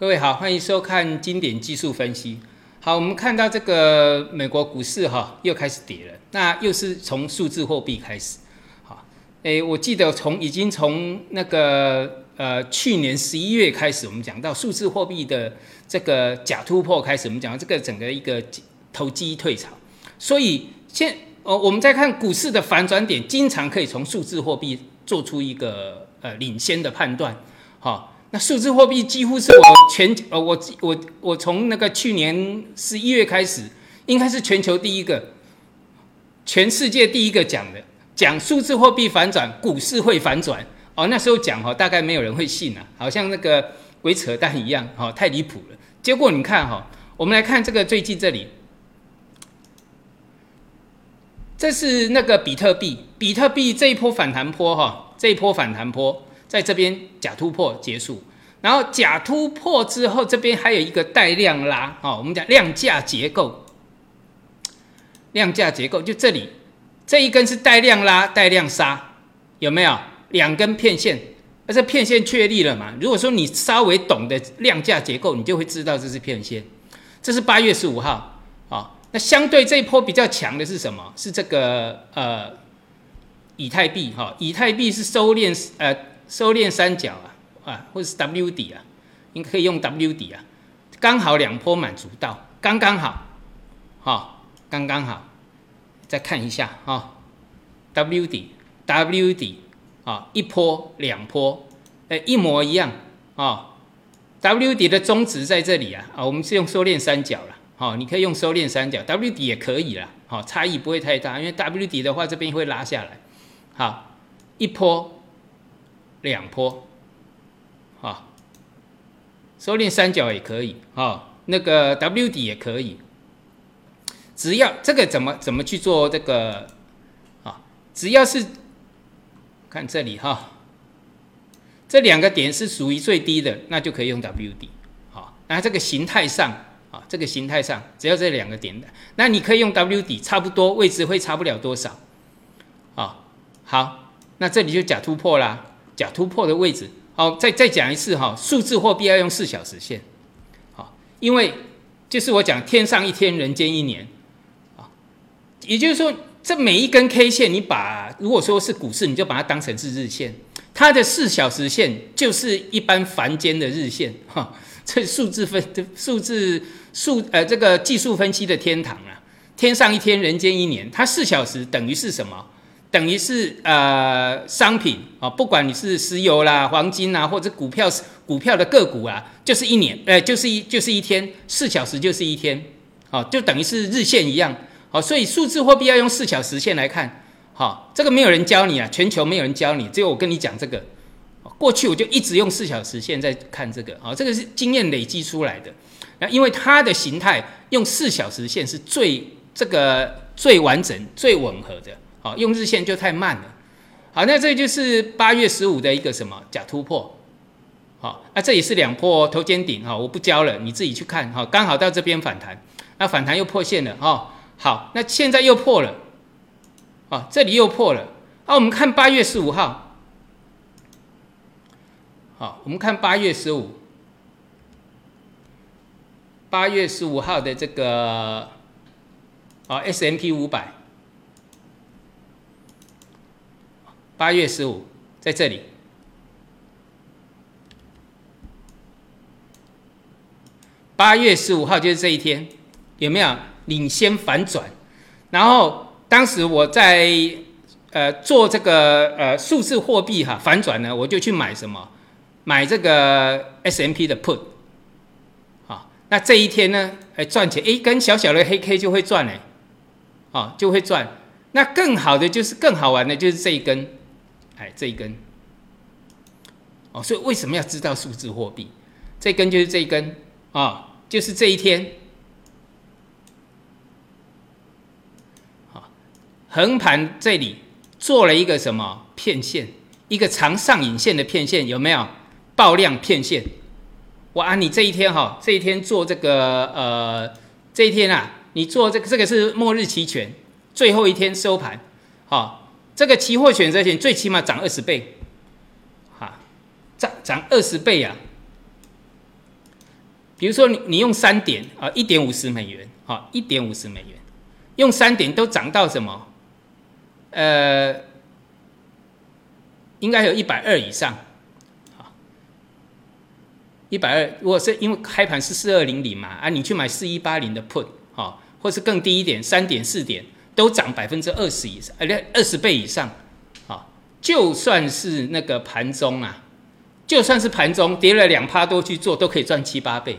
各位好，欢迎收看经典技术分析。好，我们看到这个美国股市哈又开始跌了，那又是从数字货币开始。好，诶，我记得从已经从那个呃去年十一月开始，我们讲到数字货币的这个假突破开始，我们讲到这个整个一个投机退潮。所以现哦，我们再看股市的反转点，经常可以从数字货币做出一个呃领先的判断。好。那数字货币几乎是我全呃，我我我从那个去年十一月开始，应该是全球第一个，全世界第一个讲的，讲数字货币反转，股市会反转哦。那时候讲哈，大概没有人会信啊，好像那个鬼扯淡一样，哈，太离谱了。结果你看哈，我们来看这个最近这里，这是那个比特币，比特币这一波反弹波哈，这一波反弹波。在这边假突破结束，然后假突破之后，这边还有一个带量拉哦，我们讲量价结构，量价结构就这里这一根是带量拉带量杀，有没有两根片线？而这片线确立了嘛？如果说你稍微懂得量价结构，你就会知道这是片线。这是八月十五号啊，那相对这一波比较强的是什么？是这个呃以太币哈，以太币是收敛呃。收敛三角啊，啊，或者是 W 底啊，应该可以用 W 底啊，刚好两波满足到，刚刚好，哈，刚刚好，再看一下哈，W 底，W 底，啊，一波两波，哎，一模一样啊，W 底的中值在这里啊，啊，我们是用收敛三角了，好，你可以用收敛三角，W 底也可以啦，好，差异不会太大，因为 W 底的话这边会拉下来，好，一波。两坡，啊，收敛三角也可以，啊，那个 W 底也可以，只要这个怎么怎么去做这个，啊，只要是看这里哈，这两个点是属于最低的，那就可以用 W 底，好，那这个形态上，啊，这个形态上只要这两个点。的，那你可以用 W 底，差不多位置会差不了多少，啊，好，那这里就假突破啦。假突破的位置，好，再再讲一次哈，数字货币要用四小时线，好，因为就是我讲天上一天，人间一年，啊，也就是说，这每一根 K 线，你把如果说是股市，你就把它当成是日线，它的四小时线就是一般凡间的日线，哈，这数字分数字数呃这个技术分析的天堂啊，天上一天，人间一年，它四小时等于是什么？等于是呃商品啊，不管你是石油啦、黄金啊，或者股票股票的个股啊，就是一年，呃，就是一就是一天，四小时就是一天，好，就等于是日线一样，好，所以数字货币要用四小时线来看，好，这个没有人教你啊，全球没有人教你，只有我跟你讲这个，过去我就一直用四小时线在看这个，好，这个是经验累积出来的，那因为它的形态用四小时线是最这个最完整、最吻合的。好，用日线就太慢了。好，那这就是八月十五的一个什么假突破。好，那这也是两破头肩顶哈，我不教了，你自己去看哈。刚好到这边反弹，那反弹又破线了哈。好，那现在又破了。啊，这里又破了。啊，我们看八月十五号。好，我们看八月十五，八月十五号的这个啊 S M P 五百。八月十五，在这里。八月十五号就是这一天，有没有领先反转？然后当时我在呃做这个呃数字货币哈反转呢，我就去买什么？买这个 S M P 的 Put。啊，那这一天呢，哎赚钱，一根小小的黑 K 就会赚嘞，啊就会赚。那更好的就是更好玩的就是这一根。哎，这一根，哦，所以为什么要知道数字货币？这根就是这一根啊，就是这一天，好，横盘这里做了一个什么片线，一个长上影线的片线，有没有爆量片线？哇，你这一天哈，这一天做这个呃，这一天啊，你做这个这个是末日期权，最后一天收盘，好。这个期货选择权最起码涨二十倍，哈，涨涨二十倍啊！比如说你你用三点啊，一点五十美元，好，一点五十美元，用三点都涨到什么？呃，应该有一百二以上，啊，一百二。如果是因为开盘是四二零零嘛，啊，你去买四一八零的 put，或是更低一点，三点四点都涨百分之二十以上，呃，二十倍以上，好，就算是那个盘中啊，就算是盘中跌了两趴多去做，都可以赚七八倍。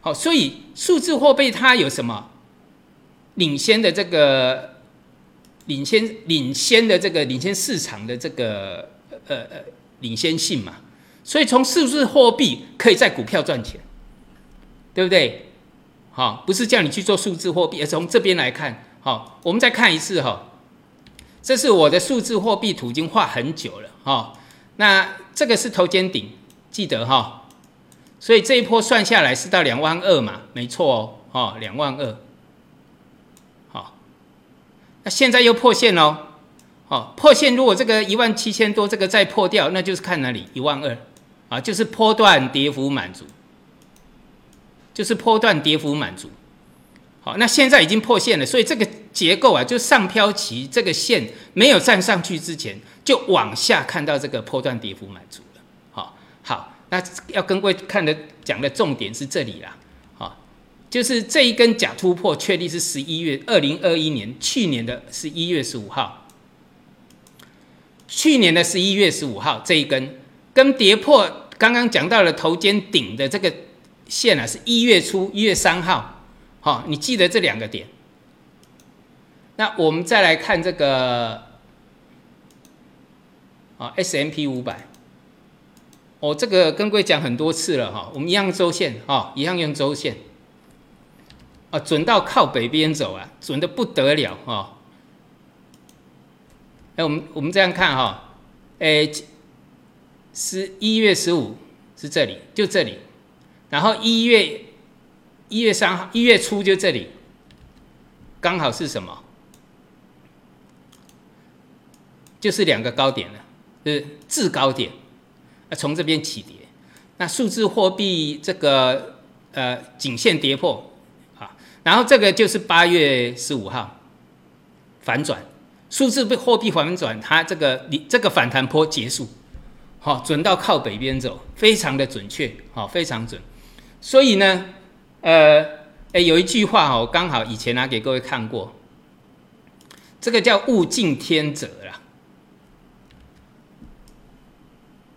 好，所以数字货币它有什么领先的这个领先领先的这个领先市场的这个呃呃领先性嘛？所以从数字货币可以在股票赚钱，对不对？好，不是叫你去做数字货币，而从这边来看，好，我们再看一次哈，这是我的数字货币图，已经画很久了哈。那这个是头肩顶，记得哈。所以这一波算下来是到两万二嘛，没错哦，哦，两万二，好，那现在又破线喽，哦，破线如果这个一万七千多这个再破掉，那就是看哪里一万二，啊，就是波段跌幅满足，就是波段跌幅满足，好，那现在已经破线了，所以这个结构啊，就上飘旗这个线没有站上去之前，就往下看到这个波段跌幅满足了，好，好。那要跟各位看的讲的重点是这里啦，好，就是这一根假突破确立是十一月二零二一年去年的十一月十五号，去年的十一月十五号这一根跟跌破刚刚讲到了头肩顶的这个线啊，是一月初一月三号，好，你记得这两个点。那我们再来看这个啊 S M P 五百。我这个跟各位讲很多次了哈，我们一样周线哈，一样用周线，啊，准到靠北边走啊，准的不得了哈。哎，我们我们这样看哈，哎，十一月十五是这里，就这里，然后一月一月三号一月初就这里，刚好是什么？就是两个高点了，是制高点。那从这边起跌，那数字货币这个呃颈线跌破啊，然后这个就是八月十五号反转，数字被货币反转，它这个你这个反弹坡结束，好准到靠北边走，非常的准确，好非常准。所以呢，呃，哎有一句话哈，我刚好以前拿给各位看过，这个叫物竞天择啦。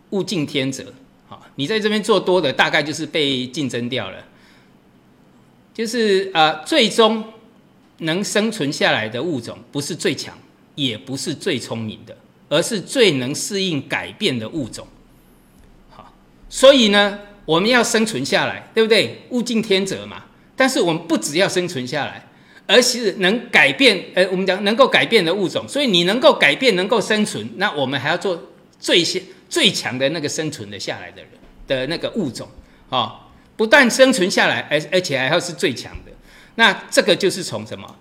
物竞天择，好，你在这边做多的，大概就是被竞争掉了。就是呃，最终能生存下来的物种，不是最强，也不是最聪明的，而是最能适应改变的物种。好，所以呢，我们要生存下来，对不对？物竞天择嘛。但是我们不只要生存下来，而是能改变，呃，我们讲能够改变的物种。所以你能够改变，能够生存，那我们还要做最先。最强的那个生存的下来的人的那个物种啊，不但生存下来，而而且还要是最强的。那这个就是从什么？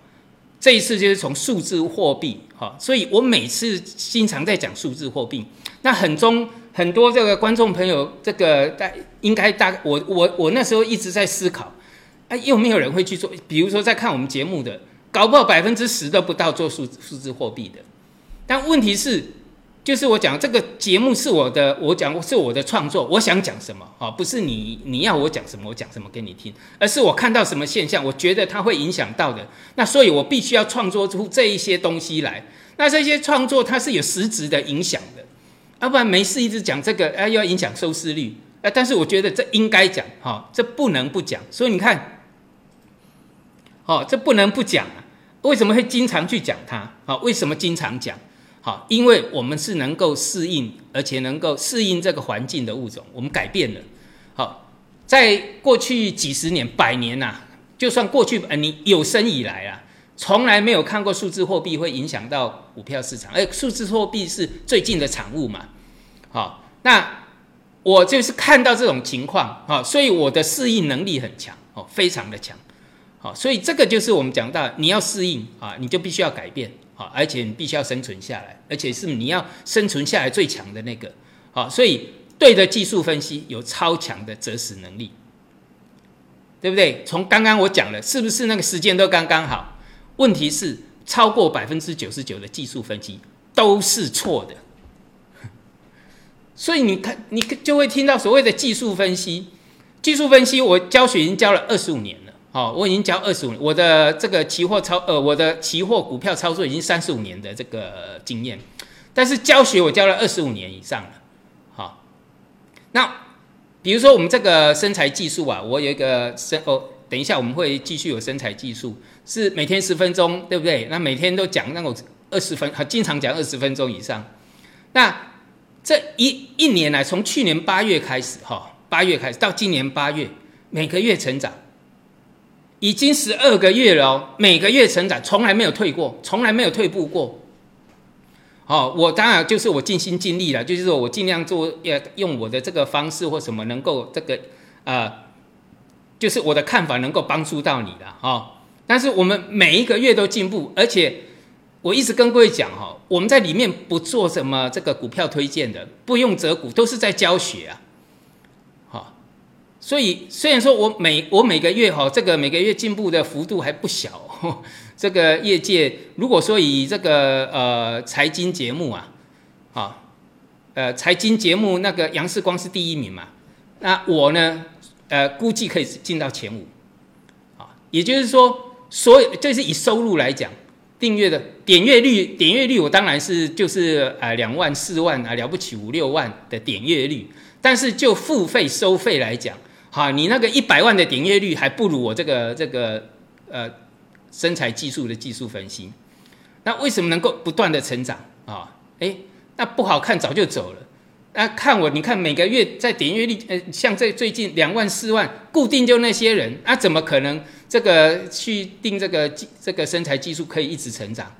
这一次就是从数字货币哈。所以我每次经常在讲数字货币。那很中很多这个观众朋友，这个大应该大我我我那时候一直在思考，哎，有没有人会去做？比如说在看我们节目的，搞不好百分之十都不到做数数字货币的。但问题是。就是我讲这个节目是我的，我讲是我的创作，我想讲什么啊？不是你你要我讲什么，我讲什么给你听，而是我看到什么现象，我觉得它会影响到的，那所以我必须要创作出这一些东西来。那这些创作它是有实质的影响的，要不然没事一直讲这个，哎，要影响收视率，哎，但是我觉得这应该讲，哈，这不能不讲。所以你看，哦，这不能不讲啊？为什么会经常去讲它？啊，为什么经常讲？好，因为我们是能够适应，而且能够适应这个环境的物种，我们改变了。好，在过去几十年、百年呐，就算过去呃你有生以来啊，从来没有看过数字货币会影响到股票市场，而数字货币是最近的产物嘛。好，那我就是看到这种情况啊，所以我的适应能力很强哦，非常的强。好，所以这个就是我们讲到，你要适应啊，你就必须要改变。啊，而且你必须要生存下来，而且是你要生存下来最强的那个。好，所以对的技术分析有超强的择时能力。对不对？从刚刚我讲了，是不是那个时间都刚刚好？问题是超过百分之九十九的技术分析都是错的。所以你看，你就会听到所谓的技术分析。技术分析，我教学已经教了二十五年了。哦，我已经教二十五，我的这个期货操，呃，我的期货股票操作已经三十五年的这个经验。但是教学我教了二十五年以上了。好，那比如说我们这个身材技术啊，我有一个身哦，等一下我们会继续有身材技术，是每天十分钟，对不对？那每天都讲那种二十分，经常讲二十分钟以上。那这一一年来，从去年八月开始，哈，八月开始到今年八月，每个月成长，已经十二个月了，每个月成长，从来没有退过，从来没有退步过。哦，我当然就是我尽心尽力了，就是说我尽量做，要用我的这个方式或什么能够这个，呃，就是我的看法能够帮助到你的哦。但是我们每一个月都进步，而且。我一直跟各位讲哈，我们在里面不做什么这个股票推荐的，不用择股，都是在教学啊。好，所以虽然说我每我每个月哈，这个每个月进步的幅度还不小。这个业界如果说以这个呃财经节目啊，啊呃财经节目那个杨世光是第一名嘛，那我呢呃估计可以进到前五。啊，也就是说，所有这是以收入来讲。订阅的点阅率，点阅率我当然是就是呃两万四万啊了不起五六万的点阅率，但是就付费收费来讲，哈，你那个一百万的点阅率还不如我这个这个呃身材技术的技术分析。那为什么能够不断的成长啊？诶，那不好看早就走了。那看我，你看每个月在点阅率，呃，像这最近两万四万固定就那些人，那怎么可能这个去定这个技这个身材技术可以一直成长？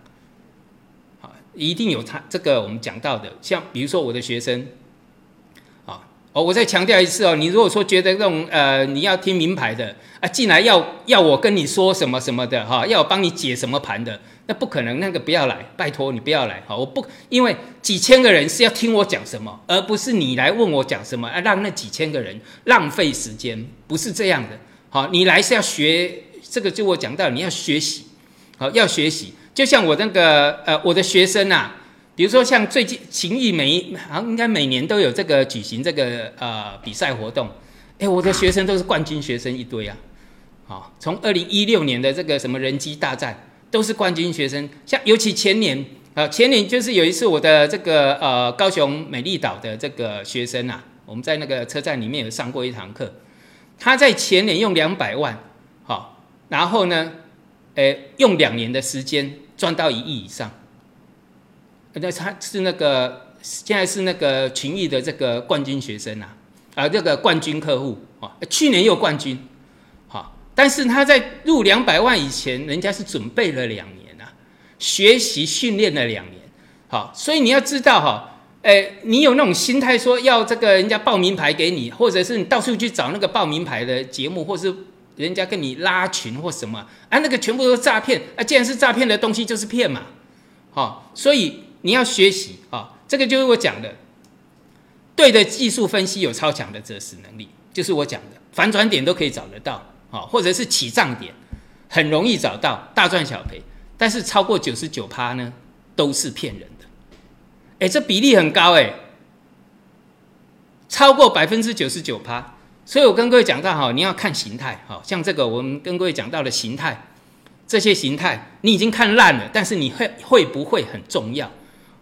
啊，一定有他这个我们讲到的，像比如说我的学生，啊，哦，我再强调一次哦，你如果说觉得这种呃你要听名牌的啊，进来要要我跟你说什么什么的哈，要我帮你解什么盘的。那不可能，那个不要来，拜托你不要来，好，我不，因为几千个人是要听我讲什么，而不是你来问我讲什么，啊，让那几千个人浪费时间，不是这样的，好，你来是要学，这个就我讲到，你要学习，好，要学习，就像我那个，呃，我的学生啊，比如说像最近情谊每，好像应该每年都有这个举行这个呃比赛活动，哎，我的学生都是冠军学生一堆啊，好，从二零一六年的这个什么人机大战。都是冠军学生，像尤其前年啊，前年就是有一次我的这个呃高雄美丽岛的这个学生啊，我们在那个车站里面有上过一堂课，他在前年用两百万，好，然后呢，诶，用两年的时间赚到一亿以上，那他是那个现在是那个群益的这个冠军学生啊，啊，这个冠军客户啊，去年又冠军。但是他在入两百万以前，人家是准备了两年啊，学习训练了两年，好，所以你要知道哈，哎，你有那种心态说要这个人家报名牌给你，或者是你到处去找那个报名牌的节目，或是人家跟你拉群或什么，啊，那个全部都是诈骗啊！既然是诈骗的东西，就是骗嘛，好，所以你要学习啊，这个就是我讲的，对的技术分析有超强的择时能力，就是我讲的反转点都可以找得到。好，或者是起涨点，很容易找到大赚小赔，但是超过九十九趴呢，都是骗人哎，这比例很高哎，超过百分之九十九趴。所以我跟各位讲到哈，你要看形态，好像这个我们跟各位讲到的形态，这些形态你已经看烂了，但是你会会不会很重要？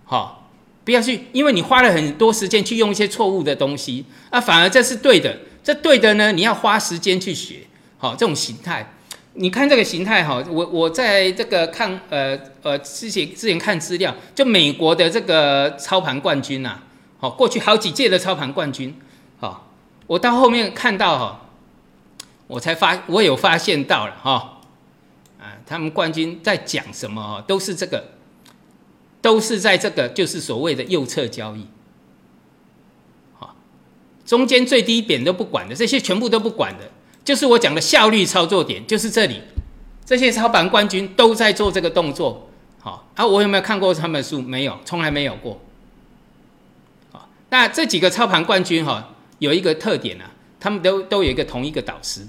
好，不要去，因为你花了很多时间去用一些错误的东西，啊，反而这是对的，这对的呢，你要花时间去学。好，这种形态，你看这个形态哈，我我在这个看呃呃之前之前看资料，就美国的这个操盘冠军呐，好，过去好几届的操盘冠军，好，我到后面看到哈，我才发我有发现到了哈，啊，他们冠军在讲什么哈，都是这个，都是在这个就是所谓的右侧交易，好，中间最低点都不管的，这些全部都不管的。就是我讲的效率操作点，就是这里，这些操盘冠军都在做这个动作。好啊，我有没有看过他们的书？没有，从来没有过。好，那这几个操盘冠军哈，有一个特点啊，他们都都有一个同一个导师。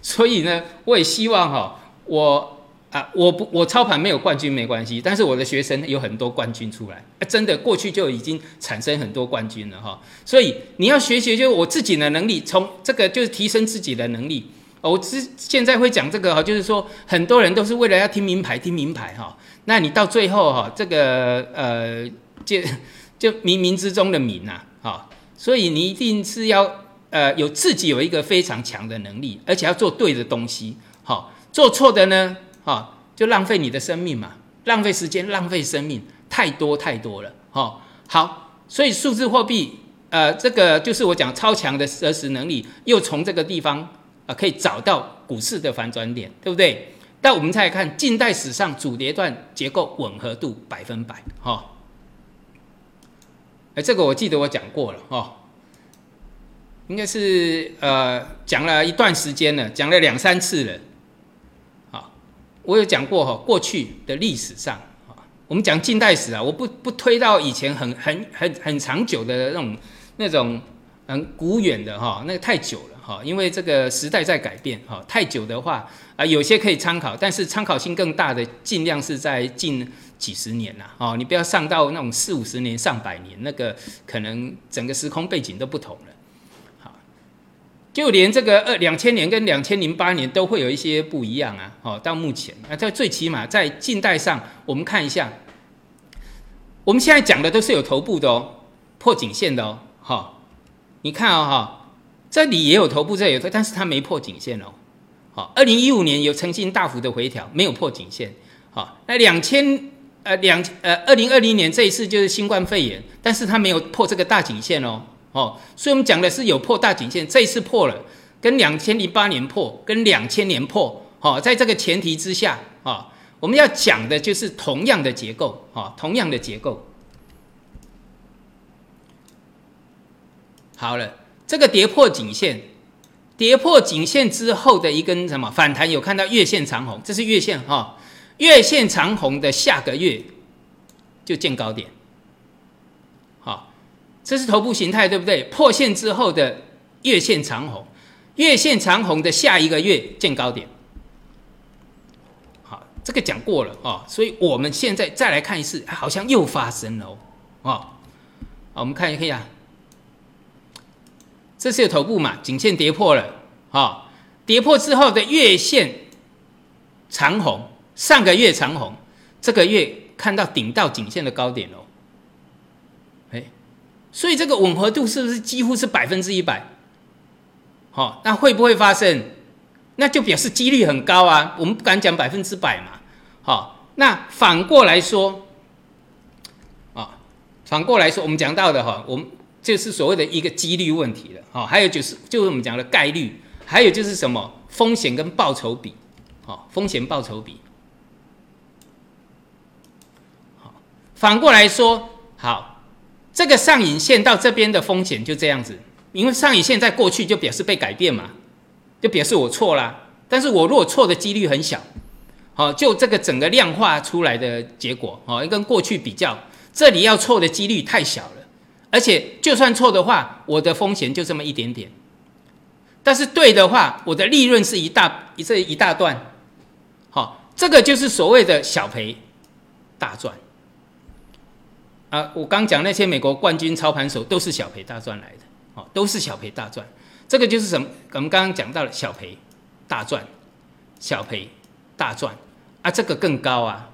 所以呢，我也希望哈，我啊，我不我操盘没有冠军没关系，但是我的学生有很多冠军出来，真的过去就已经产生很多冠军了哈。所以你要学习，就我自己的能力，从这个就是提升自己的能力。我之现在会讲这个哈，就是说很多人都是为了要听名牌，听名牌哈。那你到最后哈，这个呃，就就冥冥之中的冥呐，哈。所以你一定是要呃有自己有一个非常强的能力，而且要做对的东西，好，做错的呢，哈，就浪费你的生命嘛，浪费时间，浪费生命，太多太多了，哈。好，所以数字货币，呃，这个就是我讲超强的实时能力，又从这个地方。啊，可以找到股市的反转点，对不对？但我们再来看近代史上主跌段结构吻合度百分百，哈。哎，这个我记得我讲过了，哈，应该是呃讲了一段时间了，讲了两三次了，我有讲过哈，过去的历史上啊，我们讲近代史啊，我不不推到以前很很很很长久的那种那种很古远的哈，那个太久了。哈，因为这个时代在改变，哈，太久的话啊，有些可以参考，但是参考性更大的，尽量是在近几十年啦，哦，你不要上到那种四五十年、上百年，那个可能整个时空背景都不同了，就连这个二两千年跟两千零八年都会有一些不一样啊，哦，到目前啊，在最起码在近代上，我们看一下，我们现在讲的都是有头部的哦，破颈线的哦，好，你看啊，哈。这里也有头部，这有，但是它没破颈线哦。好，二零一五年有曾经大幅的回调，没有破颈线。好，那两千呃两呃二零二零年这一次就是新冠肺炎，但是它没有破这个大颈线哦。哦，所以我们讲的是有破大颈线，这一次破了，跟两千零八年破，跟两千年破。好，在这个前提之下啊，我们要讲的就是同样的结构啊，同样的结构。好了。这个跌破颈线，跌破颈线之后的一根什么反弹？有看到月线长红，这是月线哈，月线长红的下个月就见高点，这是头部形态对不对？破线之后的月线长红，月线长红的下一个月见高点，好，这个讲过了哦，所以我们现在再来看一次，好像又发生了哦，哦，我们看一下。这是有头部嘛？颈线跌破了，哈，跌破之后的月线长红，上个月长红，这个月看到顶到颈线的高点喽，所以这个吻合度是不是几乎是百分之一百？好，那会不会发生？那就表示几率很高啊，我们不敢讲百分之百嘛，好，那反过来说，啊，反过来说，我们讲到的哈，我们。就是所谓的一个几率问题了，好，还有就是就是我们讲的概率，还有就是什么风险跟报酬比，好，风险报酬比，好，反过来说，好，这个上影线到这边的风险就这样子，因为上影线在过去就表示被改变嘛，就表示我错了，但是我如果错的几率很小，好，就这个整个量化出来的结果，好，跟过去比较，这里要错的几率太小了。而且就算错的话，我的风险就这么一点点；但是对的话，我的利润是一大一这一大段。好，这个就是所谓的小赔大赚。啊，我刚讲那些美国冠军操盘手都是小赔大赚来的，哦，都是小赔大赚。这个就是什么？我们刚刚讲到了小赔大赚，小赔大赚啊，这个更高啊！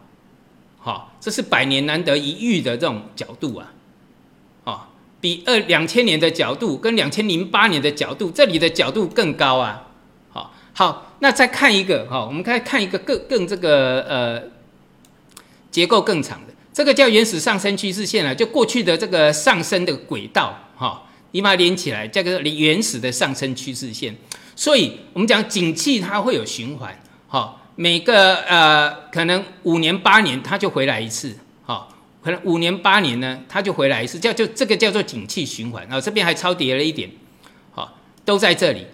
好，这是百年难得一遇的这种角度啊！比二两千年的角度跟两千零八年的角度，这里的角度更高啊！好，好，那再看一个哈，我们再看一个更更这个呃结构更长的，这个叫原始上升趋势线啊，就过去的这个上升的轨道哈，你把它连起来，叫做原始的上升趋势线。所以我们讲景气它会有循环，好，每个呃可能五年八年它就回来一次。哈可能五年八年呢，它就回来一次，叫就这个叫做景气循环。然后这边还超跌了一点，好，都在这里，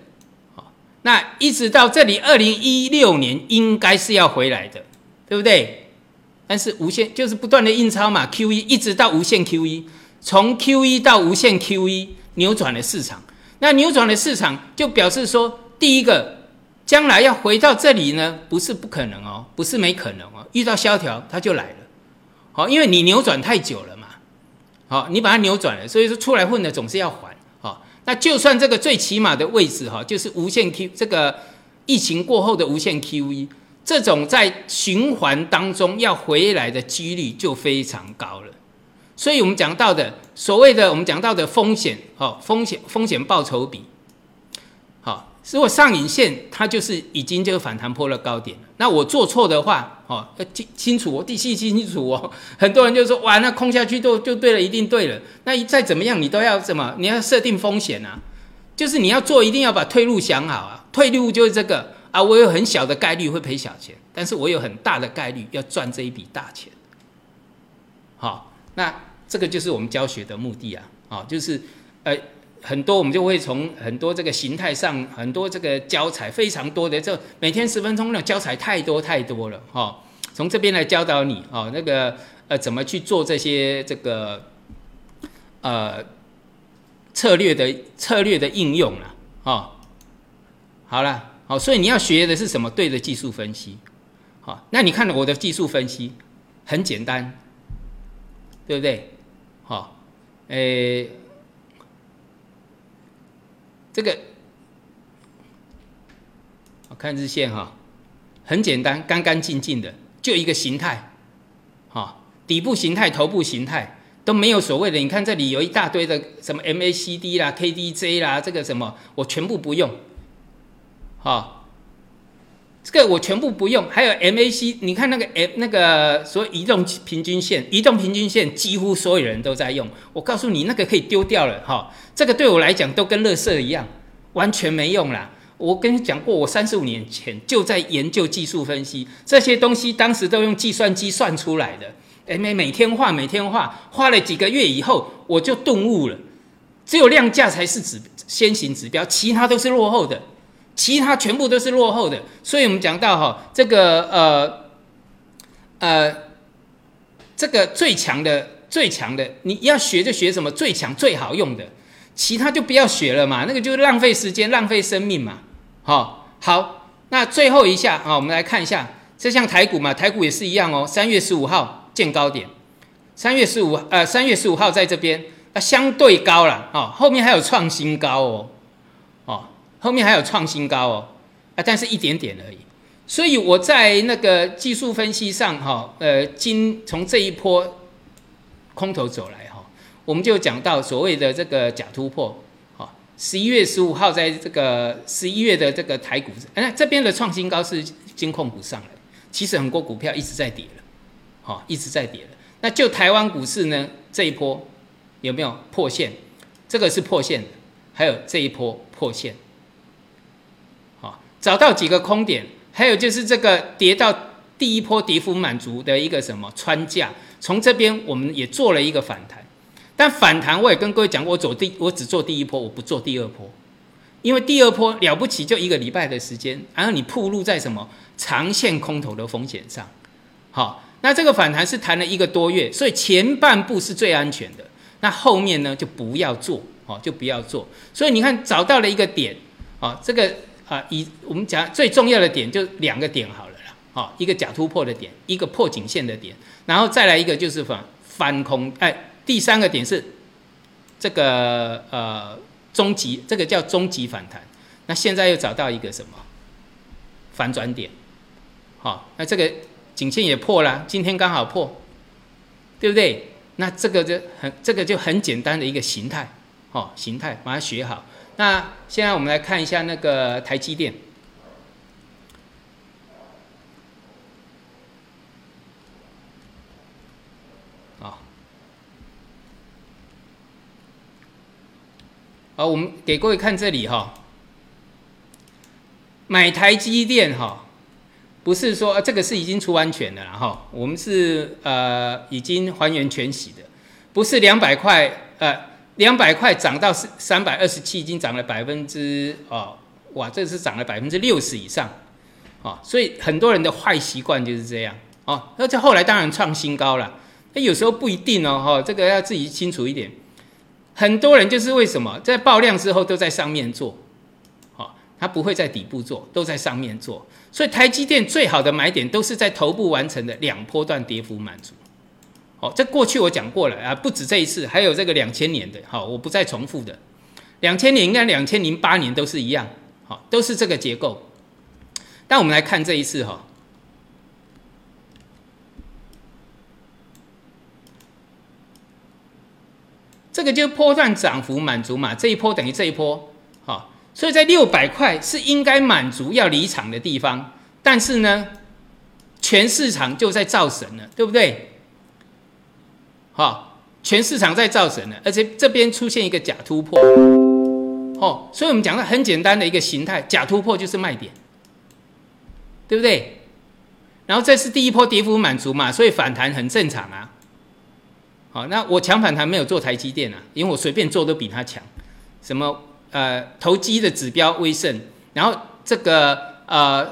好，那一直到这里，二零一六年应该是要回来的，对不对？但是无限就是不断的印钞嘛，Q E 一直到无限 Q E，从 Q E 到无限 Q E 扭转了市场。那扭转了市场，就表示说，第一个将来要回到这里呢，不是不可能哦，不是没可能哦，遇到萧条它就来了，好，因为你扭转太久了嘛，好，你把它扭转了，所以说出来混的总是要还，好，那就算这个最起码的位置哈，就是无限 Q 这个疫情过后的无限 QE，这种在循环当中要回来的几率就非常高了，所以我们讲到的所谓的我们讲到的风险，哦，风险风险报酬比。好如果上影线它就是已经就是反弹破了高点，那我做错的话，哦，要清清楚，我地细清清楚哦。很多人就说，哇，那空下去就就对了，一定对了。那再怎么样，你都要什么？你要设定风险啊，就是你要做，一定要把退路想好啊。退路就是这个啊，我有很小的概率会赔小钱，但是我有很大的概率要赚这一笔大钱。好，那这个就是我们教学的目的啊，啊，就是呃。很多我们就会从很多这个形态上，很多这个教材非常多的，这每天十分钟的教材太多太多了哈。从这边来教导你哦，那个呃怎么去做这些这个呃策略的策略的应用了哦。好了，好，所以你要学的是什么？对的技术分析。好，那你看我的技术分析很简单，对不对？好，诶。这个我看日线哈，很简单，干干净净的，就一个形态，好，底部形态、头部形态都没有所谓的。你看这里有一大堆的什么 MACD 啦、KDJ 啦，这个什么我全部不用，哈，这个我全部不用。还有 MAC，你看那个 M 那个所谓移动平均线，移动平均线几乎所有人都在用。我告诉你，那个可以丢掉了，哈。这个对我来讲都跟乐色一样，完全没用啦。我跟你讲过，我三十五年前就在研究技术分析这些东西，当时都用计算机算出来的。哎，每每天画，每天画，画了几个月以后，我就顿悟了，只有量价才是指先行指标，其他都是落后的，其他全部都是落后的。所以我们讲到哈，这个呃呃，这个最强的最强的，你要学就学什么最强最好用的。其他就不要学了嘛，那个就是浪费时间、浪费生命嘛。好，好，那最后一下啊，我们来看一下，这像台股嘛，台股也是一样哦。三月十五号见高点，三月十五呃，三月十五号在这边，啊，相对高了哦，后面还有创新高，哦，后面还有创新高哦，啊，但是一点点而已。所以我在那个技术分析上哈，呃，今从这一波空头走来哈。我们就讲到所谓的这个假突破，哈，十一月十五号在这个十一月的这个台股，哎，这边的创新高是金控股上来，其实很多股票一直在跌了，好，一直在跌了。那就台湾股市呢，这一波有没有破线？这个是破线的，还有这一波破线，找到几个空点，还有就是这个跌到第一波跌幅满足的一个什么穿价，从这边我们也做了一个反弹。但反弹我也跟各位讲过，我走第我只做第一波，我不做第二波，因为第二波了不起就一个礼拜的时间，然后你铺路在什么长线空头的风险上。好，那这个反弹是弹了一个多月，所以前半部是最安全的，那后面呢就不要做，哦，就不要做。所以你看找到了一个点，啊，这个啊以我们讲最重要的点就两个点好了啦，好，一个假突破的点，一个破颈线的点，然后再来一个就是反翻空，哎。第三个点是这个呃终极，这个叫终极反弹。那现在又找到一个什么反转点？好，那这个颈线也破了，今天刚好破，对不对？那这个就很这个就很简单的一个形态，哦，形态把它学好。那现在我们来看一下那个台积电。好，我们给各位看这里哈，买台积电哈，不是说这个是已经出完全的了哈，我们是呃已经还原全息的，不是两百块呃两百块涨到三百二十七，已经涨了百分之哦哇，这是涨了百分之六十以上，哦，所以很多人的坏习惯就是这样哦，那这后来当然创新高了，那有时候不一定哦哈，这个要自己清楚一点。很多人就是为什么在爆量之后都在上面做，好，它不会在底部做，都在上面做。所以台积电最好的买点都是在头部完成的两波段跌幅满足。好，这过去我讲过了啊，不止这一次，还有这个两千年的，好，我不再重复的。两千年应该两千零八年都是一样，好，都是这个结构。但我们来看这一次哈，这个就是波段涨幅满足嘛，这一波等于这一波，好，所以在六百块是应该满足要离场的地方，但是呢，全市场就在造神了，对不对？好，全市场在造神了，而且这边出现一个假突破。哦，所以我们讲的很简单的一个形态，假突破就是卖点，对不对？然后这是第一波跌幅满足嘛，所以反弹很正常啊。好，那我强反弹没有做台积电啊，因为我随便做都比它强。什么呃投机的指标威盛，然后这个呃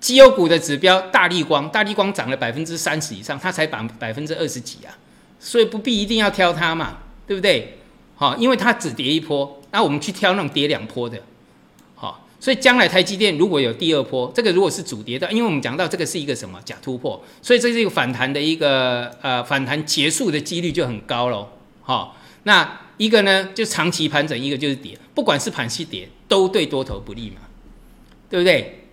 绩优股的指标大力光，大力光涨了百分之三十以上，它才百百分之二十几啊，所以不必一定要挑它嘛，对不对？好，因为它只跌一波。那我们去挑那种跌两波的，好，所以将来台积电如果有第二波，这个如果是主跌的，因为我们讲到这个是一个什么假突破，所以这是一个反弹的一个呃反弹结束的几率就很高喽，好，那一个呢就长期盘整，一个就是跌，不管是盘系跌都对多头不利嘛，对不对？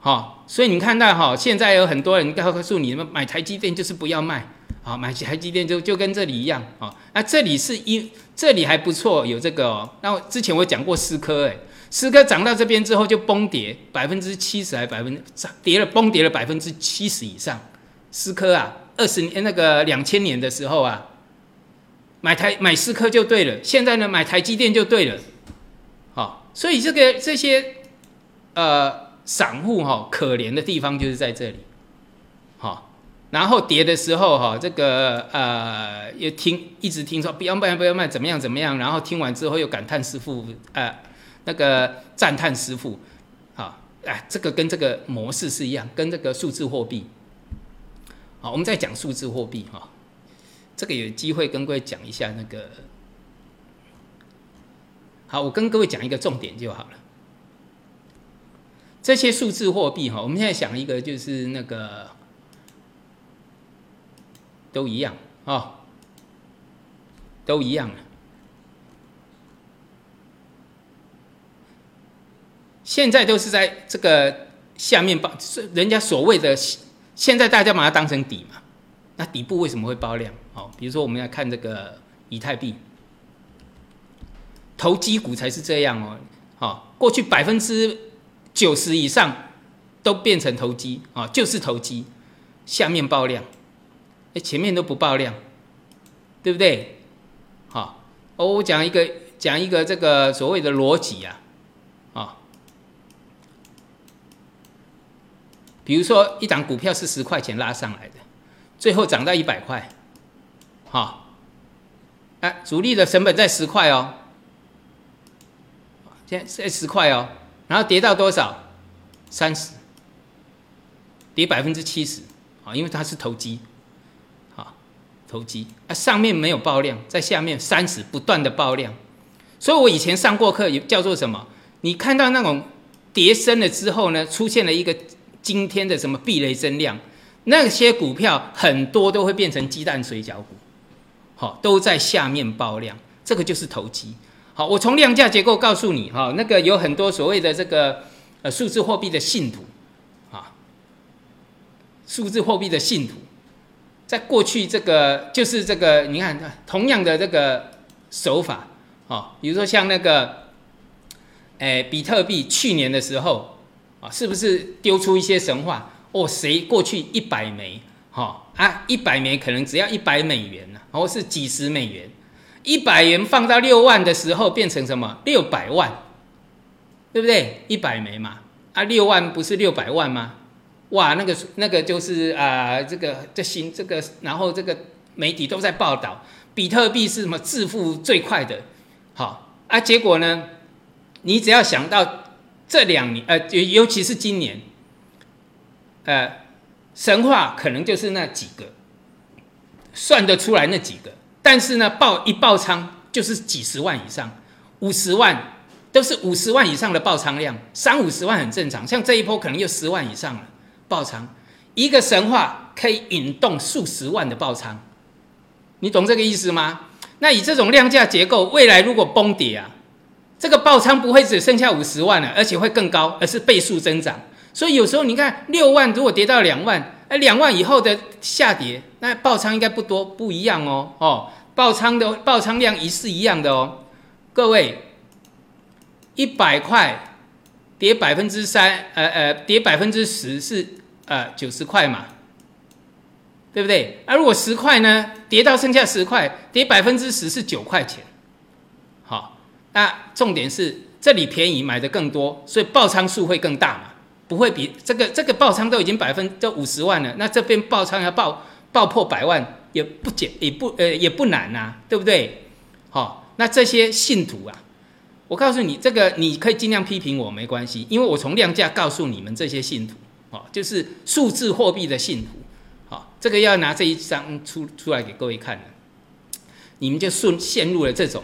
好，所以你看到哈，现在有很多人告诉你们买台积电就是不要卖。好，买台积电就就跟这里一样啊。那这里是一，这里还不错，有这个哦。那之前我讲过思科，哎，思科涨到这边之后就崩跌百分之七十，还百分跌了崩跌了百分之七十以上。思科啊，二十年那个两千年的时候啊，买台买思科就对了。现在呢，买台积电就对了。好，所以这个这些呃散户哈，可怜的地方就是在这里。然后跌的时候，哈，这个呃，又听一直听说不要卖，不要卖，怎么样怎么样？然后听完之后又感叹师傅，呃，那个赞叹师傅，好，哎，这个跟这个模式是一样，跟这个数字货币，好，我们再讲数字货币哈，这个有机会跟各位讲一下那个，好，我跟各位讲一个重点就好了。这些数字货币哈，我们现在想一个就是那个。都一样啊，都一样现在都是在这个下面爆，是人家所谓的现在大家把它当成底嘛？那底部为什么会爆量？哦，比如说我们要看这个以太币，投机股才是这样哦。好，过去百分之九十以上都变成投机啊，就是投机，下面爆量。前面都不爆量，对不对？好，我讲一个讲一个这个所谓的逻辑啊，啊，比如说一档股票是十块钱拉上来的，最后涨到一百块，好，哎，主力的成本在十块哦，现在十块哦，然后跌到多少？三十，跌百分之七十，啊，因为它是投机。投机啊，上面没有爆量，在下面三十不断的爆量，所以我以前上过课也叫做什么？你看到那种跌升了之后呢，出现了一个今天的什么避雷增量，那些股票很多都会变成鸡蛋水饺股，好，都在下面爆量，这个就是投机。好，我从量价结构告诉你，哈，那个有很多所谓的这个呃数字货币的信徒，啊，数字货币的信徒。在过去，这个就是这个，你看，同样的这个手法，哦，比如说像那个，哎，比特币去年的时候，啊，是不是丢出一些神话？哦，谁过去一百枚，哈啊，一百枚可能只要一百美元呢，或是几十美元，一百元放到六万的时候变成什么？六百万，对不对？一百枚嘛，啊，六万不是六百万吗？哇，那个那个就是啊，这个这新这个，然后这个媒体都在报道，比特币是什么致富最快的，好啊，结果呢，你只要想到这两年，呃，尤尤其是今年，呃，神话可能就是那几个，算得出来那几个，但是呢，爆一爆仓就是几十万以上，五十万都是五十万以上的爆仓量，三五十万很正常。像这一波可能又十万以上了爆仓，一个神话可以引动数十万的爆仓，你懂这个意思吗？那以这种量价结构，未来如果崩跌啊，这个爆仓不会只剩下五十万了，而且会更高，而是倍数增长。所以有时候你看六万如果跌到两万，哎，两万以后的下跌，那爆仓应该不多，不一样哦，哦，爆仓的爆仓量一是一样的哦，各位。一百块跌百分之三，呃呃，跌百分之十是呃九十块嘛，对不对？那如果十块呢，跌到剩下十块，跌百分之十是九块钱。好，那重点是这里便宜买的更多，所以爆仓数会更大嘛，不会比这个这个爆仓都已经百分都五十万了，那这边爆仓要爆爆破百万也不简也不呃也不难呐，对不对？好，那这些信徒啊。我告诉你，这个你可以尽量批评我没关系，因为我从量价告诉你们这些信徒，哦，就是数字货币的信徒，好，这个要拿这一张出出来给各位看的，你们就顺陷入了这种，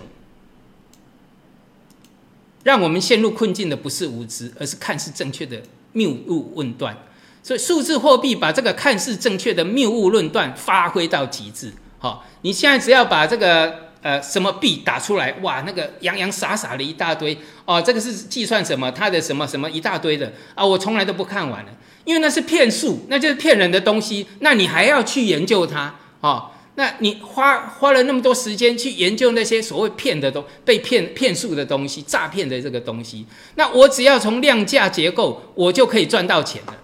让我们陷入困境的不是无知，而是看似正确的谬误论断，所以数字货币把这个看似正确的谬误论断发挥到极致，好，你现在只要把这个。呃，什么币打出来？哇，那个洋洋洒洒的一大堆哦，这个是计算什么？它的什么什么一大堆的啊？我从来都不看完了，因为那是骗术，那就是骗人的东西。那你还要去研究它哦？那你花花了那么多时间去研究那些所谓骗的东被骗骗术的东西、诈骗的这个东西，那我只要从量价结构，我就可以赚到钱了。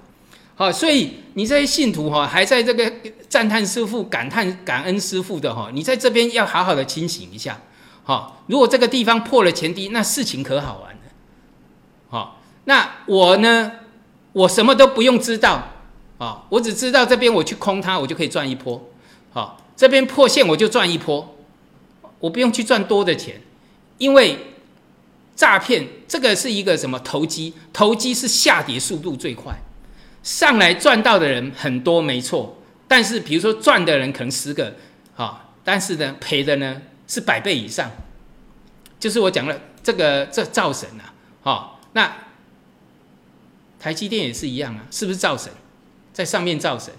好，所以你这些信徒哈，还在这个赞叹师傅、感叹感恩师傅的哈，你在这边要好好的清醒一下。好，如果这个地方破了前低，那事情可好玩了。好，那我呢，我什么都不用知道啊，我只知道这边我去空它，我就可以赚一波。好，这边破线我就赚一波，我不用去赚多的钱，因为诈骗这个是一个什么投机？投机是下跌速度最快。上来赚到的人很多，没错，但是比如说赚的人可能十个，啊，但是呢赔的呢是百倍以上，就是我讲了这个这造神啊，好，那台积电也是一样啊，是不是造神，在上面造神，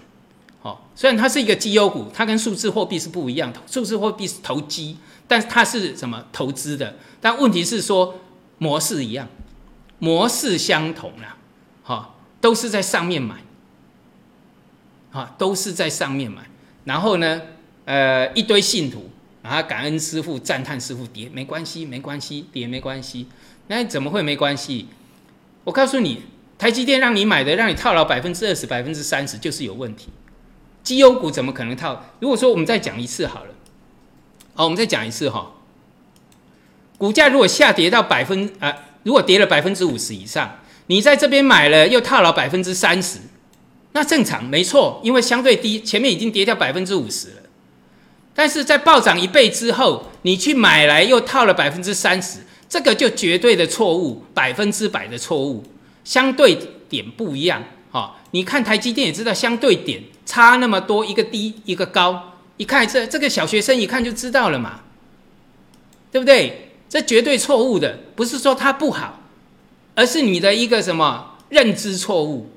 好，虽然它是一个绩优股，它跟数字货币是不一样的，数字货币是投机，但是它是什么投资的，但问题是说模式一样，模式相同了，好。都是在上面买，啊，都是在上面买。然后呢，呃，一堆信徒，啊，感恩师傅，赞叹师傅跌没关系，没关系，跌没关系。那怎么会没关系？我告诉你，台积电让你买的，让你套牢百分之二十、百分之三十，就是有问题。绩优股怎么可能套？如果说我们再讲一次好了，好，我们再讲一次哈。股价如果下跌到百分啊，如果跌了百分之五十以上。你在这边买了，又套牢百分之三十，那正常没错，因为相对低，前面已经跌掉百分之五十了。但是在暴涨一倍之后，你去买来又套了百分之三十，这个就绝对的错误，百分之百的错误。相对点不一样，哈，你看台积电也知道，相对点差那么多，一个低一个高，一看这这个小学生一看就知道了嘛，对不对？这绝对错误的，不是说它不好。而是你的一个什么认知错误，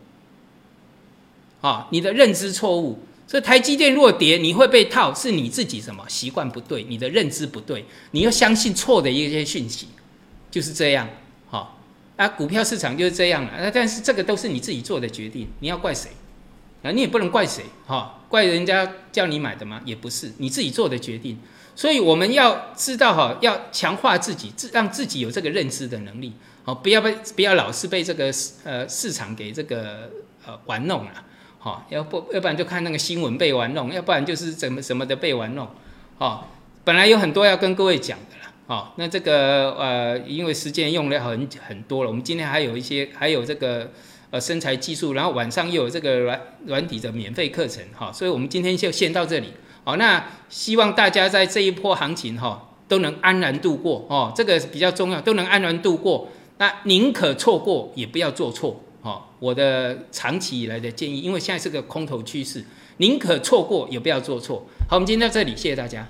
啊，你的认知错误。所以台积电若跌，你会被套，是你自己什么习惯不对，你的认知不对，你要相信错的一些讯息，就是这样。啊，股票市场就是这样了。那但是这个都是你自己做的决定，你要怪谁？啊，你也不能怪谁，哈，怪人家叫你买的吗？也不是，你自己做的决定。所以我们要知道，哈，要强化自己，自让自己有这个认知的能力。好，不要被不要老是被这个呃市场给这个呃玩弄了，好，要不要不然就看那个新闻被玩弄，要不然就是怎么什么的被玩弄，好，本来有很多要跟各位讲的，好，那这个呃因为时间用了很很多了，我们今天还有一些还有这个呃身材技术，然后晚上又有这个软软体的免费课程，哈，所以我们今天就先到这里，好，那希望大家在这一波行情哈都能安然度过哦，这个比较重要，都能安然度过。那宁可错过，也不要做错，哈！我的长期以来的建议，因为现在是个空头趋势，宁可错过，也不要做错。好，我们今天到这里，谢谢大家。